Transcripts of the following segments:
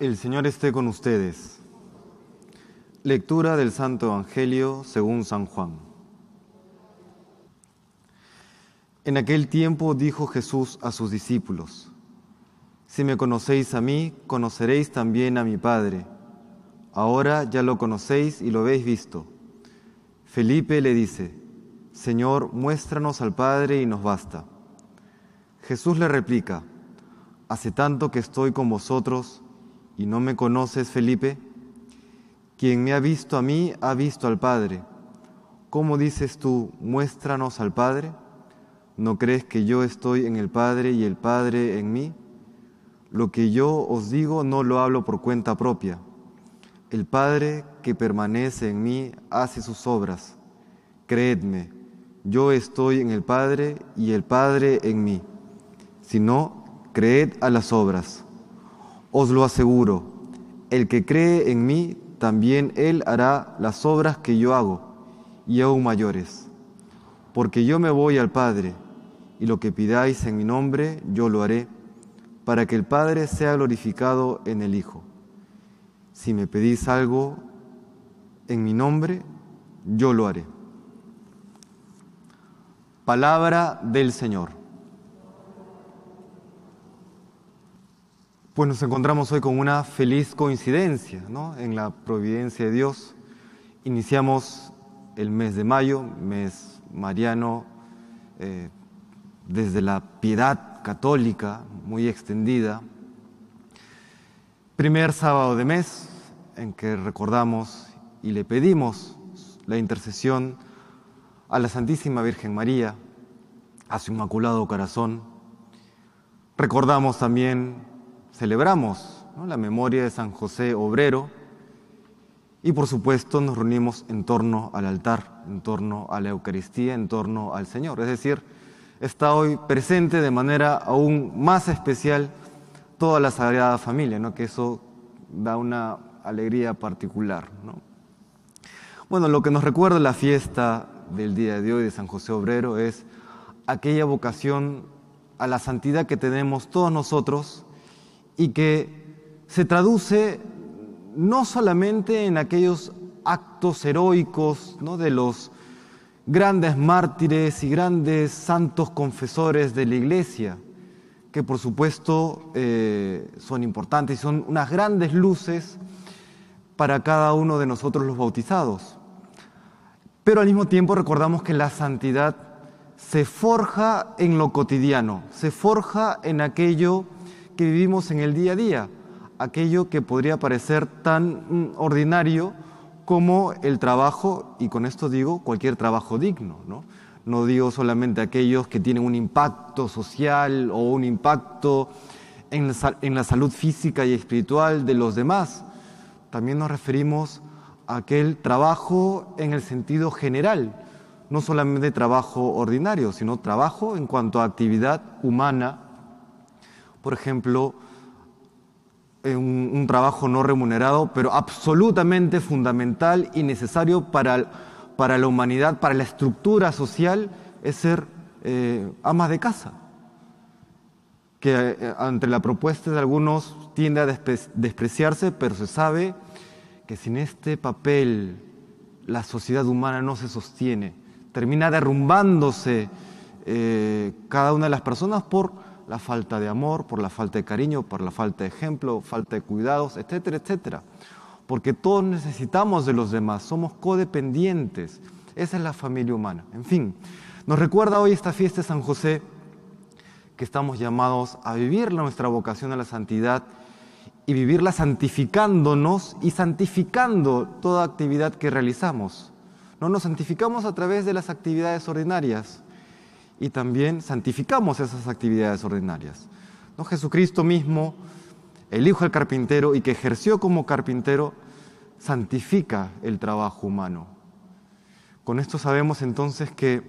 El Señor esté con ustedes. Lectura del Santo Evangelio según San Juan. En aquel tiempo dijo Jesús a sus discípulos, Si me conocéis a mí, conoceréis también a mi Padre. Ahora ya lo conocéis y lo habéis visto. Felipe le dice, Señor, muéstranos al Padre y nos basta. Jesús le replica, Hace tanto que estoy con vosotros y no me conoces, Felipe. Quien me ha visto a mí ha visto al Padre. ¿Cómo dices tú, muéstranos al Padre? ¿No crees que yo estoy en el Padre y el Padre en mí? Lo que yo os digo no lo hablo por cuenta propia. El Padre que permanece en mí hace sus obras. Creedme, yo estoy en el Padre y el Padre en mí. Si no, creed a las obras. Os lo aseguro, el que cree en mí, también él hará las obras que yo hago, y aún mayores. Porque yo me voy al Padre, y lo que pidáis en mi nombre, yo lo haré, para que el Padre sea glorificado en el Hijo. Si me pedís algo en mi nombre, yo lo haré. Palabra del Señor. Pues nos encontramos hoy con una feliz coincidencia ¿no? en la providencia de Dios. Iniciamos el mes de mayo, mes mariano, eh, desde la piedad católica muy extendida. Primer sábado de mes en que recordamos y le pedimos la intercesión a la Santísima Virgen María, a su Inmaculado Corazón. Recordamos también celebramos la memoria de San José Obrero y por supuesto nos reunimos en torno al altar, en torno a la Eucaristía, en torno al Señor. Es decir, está hoy presente de manera aún más especial toda la Sagrada Familia, ¿no? que eso da una alegría particular. Bueno, lo que nos recuerda la fiesta del día de hoy de San José Obrero es aquella vocación a la santidad que tenemos todos nosotros y que se traduce no solamente en aquellos actos heroicos ¿no? de los grandes mártires y grandes santos confesores de la iglesia, que por supuesto eh, son importantes y son unas grandes luces para cada uno de nosotros los bautizados. Pero al mismo tiempo recordamos que la santidad se forja en lo cotidiano, se forja en aquello que vivimos en el día a día, aquello que podría parecer tan mm, ordinario como el trabajo, y con esto digo cualquier trabajo digno, ¿no? No digo solamente aquellos que tienen un impacto social o un impacto en la, salud física y espiritual de los demás. También nos referimos a aquel trabajo en el sentido general, no solamente trabajo ordinario, sino trabajo en cuanto a actividad humana por ejemplo, un, un, trabajo no remunerado, pero absolutamente fundamental y necesario para, para la humanidad, para la estructura social, es ser eh, amas de casa, que eh, ante la propuesta de algunos tiende a despreciarse, pero se sabe que sin este papel la sociedad humana no se sostiene, termina derrumbándose eh, cada una de las personas por la falta de amor, por la falta de cariño, por la falta de ejemplo, falta de cuidados, etcétera, etcétera. Porque todos necesitamos de los demás, somos codependientes. Esa es la familia humana. En fin, nos recuerda hoy esta fiesta de San José que estamos llamados a vivir nuestra vocación a la santidad y vivirla santificándonos y santificando toda actividad que realizamos. No nos santificamos a través de las actividades ordinarias, y también santificamos esas actividades ordinarias. ¿No? Jesucristo mismo, el Hijo del carpintero y que ejerció como carpintero, santifica el trabajo humano. Con esto sabemos entonces que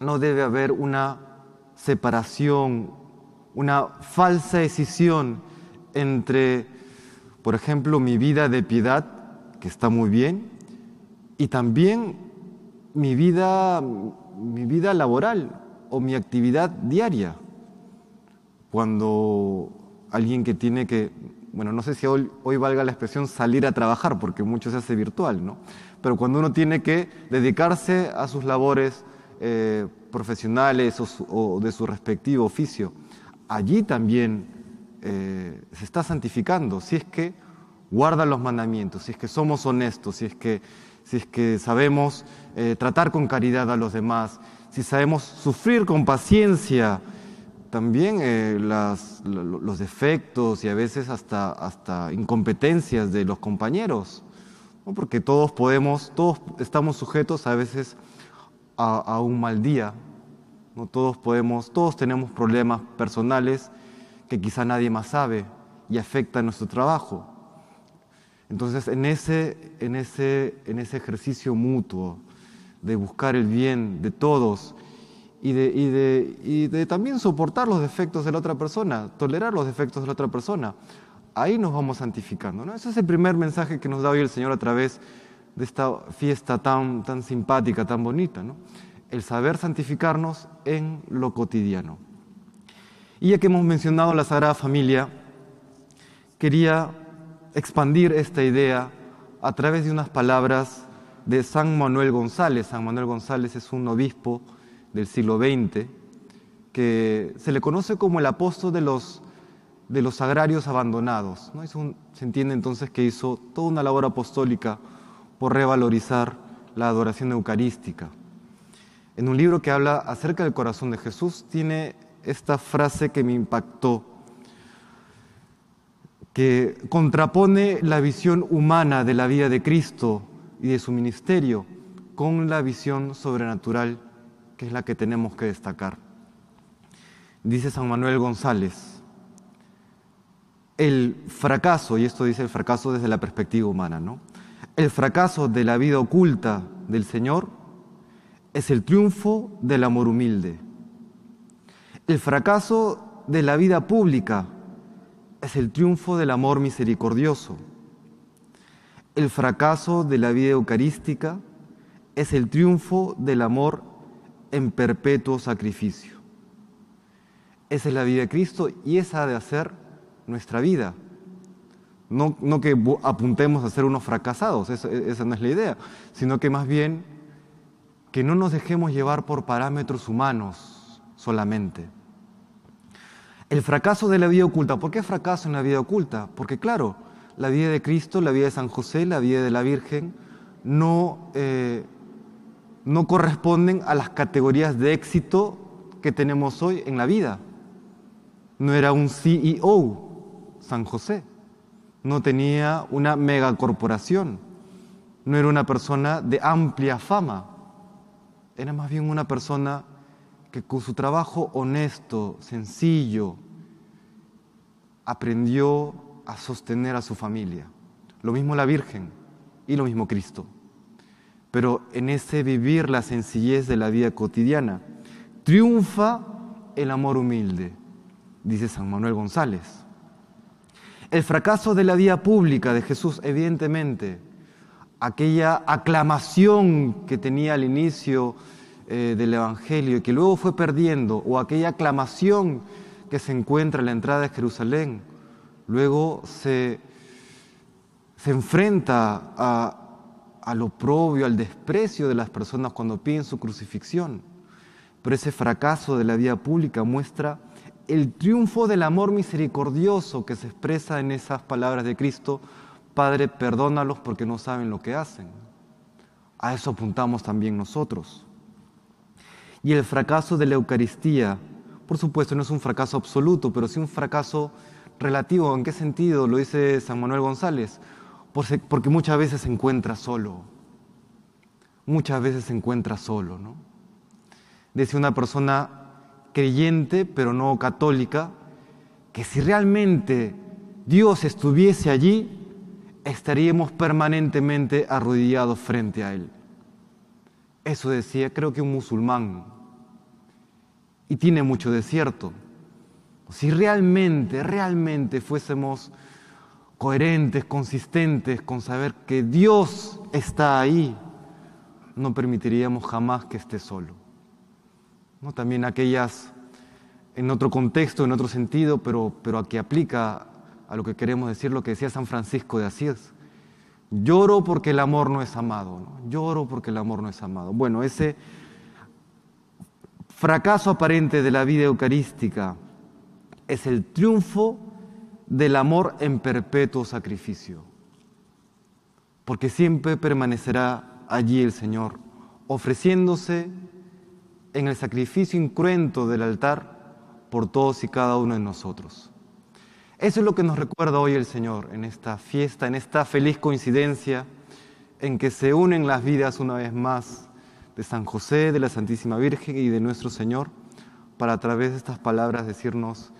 no debe haber una separación, una falsa decisión entre, por ejemplo, mi vida de piedad, que está muy bien, y también mi vida, mi vida laboral, o mi actividad diaria. Cuando alguien que tiene que bueno, no sé si hoy, hoy, valga la expresión salir a trabajar, porque mucho se hace virtual, ¿no? Pero cuando uno tiene que dedicarse a sus labores eh, profesionales o, de su respectivo oficio, allí también eh, se está santificando, si es que guarda los mandamientos, si es que somos honestos, si es que, si es que sabemos eh, tratar con caridad a los demás, si sabemos sufrir con paciencia también eh, los defectos y a veces hasta, hasta incompetencias de los compañeros, porque todos podemos, todos estamos sujetos a veces a, un mal día, ¿no? todos podemos, todos tenemos problemas personales que quizá nadie más sabe y afectan nuestro trabajo. Entonces, en ese, en ese, en ese ejercicio mutuo de buscar el bien de todos y de, y de, también soportar los defectos de la otra persona, tolerar los defectos de la otra persona. Ahí nos vamos santificando. ¿no? Ese es el primer mensaje que nos da hoy el Señor a través de esta fiesta tan, tan simpática, tan bonita. ¿no? El saber santificarnos en lo cotidiano. Y ya que hemos mencionado la Sagrada Familia, quería expandir esta idea a través de unas palabras de San Manuel González. San Manuel González es un obispo del siglo XX, que se le conoce como el apóstol de los, de los agrarios abandonados. ¿no? se entiende entonces que hizo toda una labor apostólica por revalorizar la adoración eucarística. En un libro que habla acerca del corazón de Jesús, tiene esta frase que me impactó, que contrapone la visión humana de la vida de Cristo y de su ministerio con la visión sobrenatural que es la que tenemos que destacar. Dice San Manuel González, el fracaso, y esto dice el fracaso desde la perspectiva humana, ¿no? El fracaso de la vida oculta del Señor es el triunfo del amor humilde. El fracaso de la vida pública es el triunfo del amor misericordioso. El fracaso de la vida eucarística es el triunfo del amor en perpetuo sacrificio. Esa es la vida de Cristo y esa ha de ser nuestra vida. No, que apuntemos a ser unos fracasados, esa no es la idea, sino que más bien que no nos dejemos llevar por parámetros humanos solamente. El fracaso de la vida oculta. ¿Por qué fracaso en la vida oculta? Porque claro, la vida de Cristo, la vida de San José, la vida de la Virgen, no, eh, no corresponden a las categorías de éxito que tenemos hoy en la vida. No era un CEO, San José. No tenía una megacorporación. No era una persona de amplia fama. Era más bien una persona que con su trabajo honesto, sencillo, aprendió a sostener a su familia. Lo mismo la Virgen y lo mismo Cristo pero en ese vivir la sencillez de la vida cotidiana, triunfa el amor humilde, dice San Manuel González. El fracaso de la vida pública de Jesús, evidentemente, aquella aclamación que tenía al inicio eh, del Evangelio y que luego fue perdiendo, o aquella aclamación que se encuentra en la entrada de Jerusalén, luego se, se enfrenta a, al oprobio, al desprecio de las personas cuando piden su crucifixión. Pero ese fracaso de la vida pública muestra el triunfo del amor misericordioso que se expresa en esas palabras de Cristo, Padre, perdónalos porque no saben lo que hacen. A eso apuntamos también nosotros. Y el fracaso de la Eucaristía, por supuesto, no es un fracaso absoluto, pero sí un fracaso relativo. ¿En qué sentido? Lo dice San Manuel González porque muchas veces se encuentra solo, muchas veces se encuentra solo, ¿no? Dice una persona creyente, pero no católica, que si realmente Dios estuviese allí, estaríamos permanentemente arrodillados frente a Él. Eso decía, creo que un musulmán, y tiene mucho de cierto. Si realmente, realmente fuésemos coherentes, consistentes con saber que Dios está ahí, no permitiríamos jamás que esté solo. ¿No? También aquellas, en otro contexto, en otro sentido, pero, pero a que aplica a lo que queremos decir lo que decía San Francisco de Asís. Lloro porque el amor no es amado, lloro porque el amor no es amado. Bueno, ese fracaso aparente de la vida eucarística es el triunfo del amor en perpetuo sacrificio, porque siempre permanecerá allí el Señor, ofreciéndose en el sacrificio incruento del altar por todos y cada uno de nosotros. Eso es lo que nos recuerda hoy el Señor en esta fiesta, en esta feliz coincidencia en que se unen las vidas una vez más de San José, de la Santísima Virgen y de nuestro Señor, para a través de estas palabras decirnos,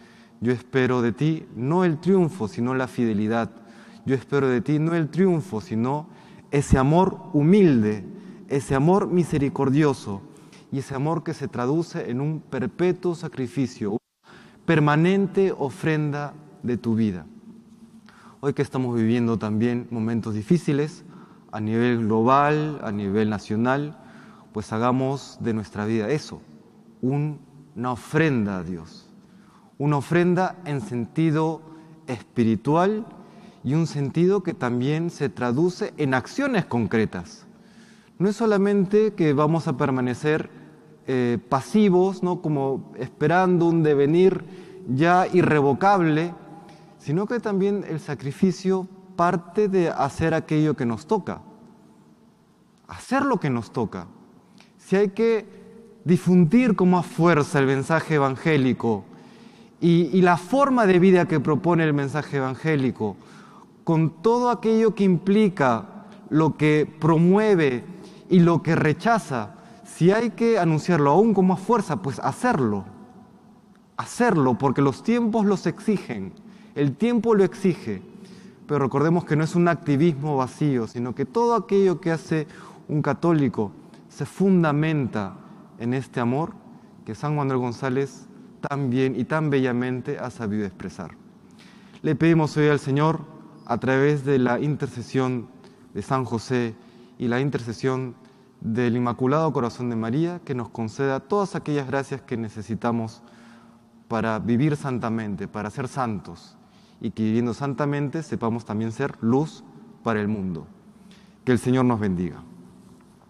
yo espero de ti no el triunfo, sino la fidelidad. Yo espero de ti no el triunfo, sino ese amor humilde, ese amor misericordioso y ese amor que se traduce en un perpetuo sacrificio, una permanente ofrenda de tu vida. Hoy que estamos viviendo también momentos difíciles a nivel global, a nivel nacional, pues hagamos de nuestra vida eso, una ofrenda a Dios, una ofrenda en sentido espiritual y un sentido que también se traduce en acciones concretas. No es solamente que vamos a permanecer eh, pasivos, ¿no? como esperando un devenir ya irrevocable, sino que también el sacrificio parte de hacer aquello que nos toca, hacer lo que nos toca. Si hay que difundir con más fuerza el mensaje evangélico y, la forma de vida que propone el mensaje evangélico, con todo aquello que implica lo que promueve y lo que rechaza, si hay que anunciarlo aún con más fuerza, pues hacerlo. Hacerlo porque los tiempos los exigen. El tiempo lo exige, pero recordemos que no es un activismo vacío, sino que todo aquello que hace un católico se fundamenta en este amor que San Manuel González tan bien y tan bellamente ha sabido expresar. Le pedimos hoy al Señor, a través de la intercesión de San José y la intercesión del Inmaculado Corazón de María, que nos conceda todas aquellas gracias que necesitamos para vivir santamente, para ser santos y que viviendo santamente sepamos también ser luz para el mundo. Que el Señor nos bendiga.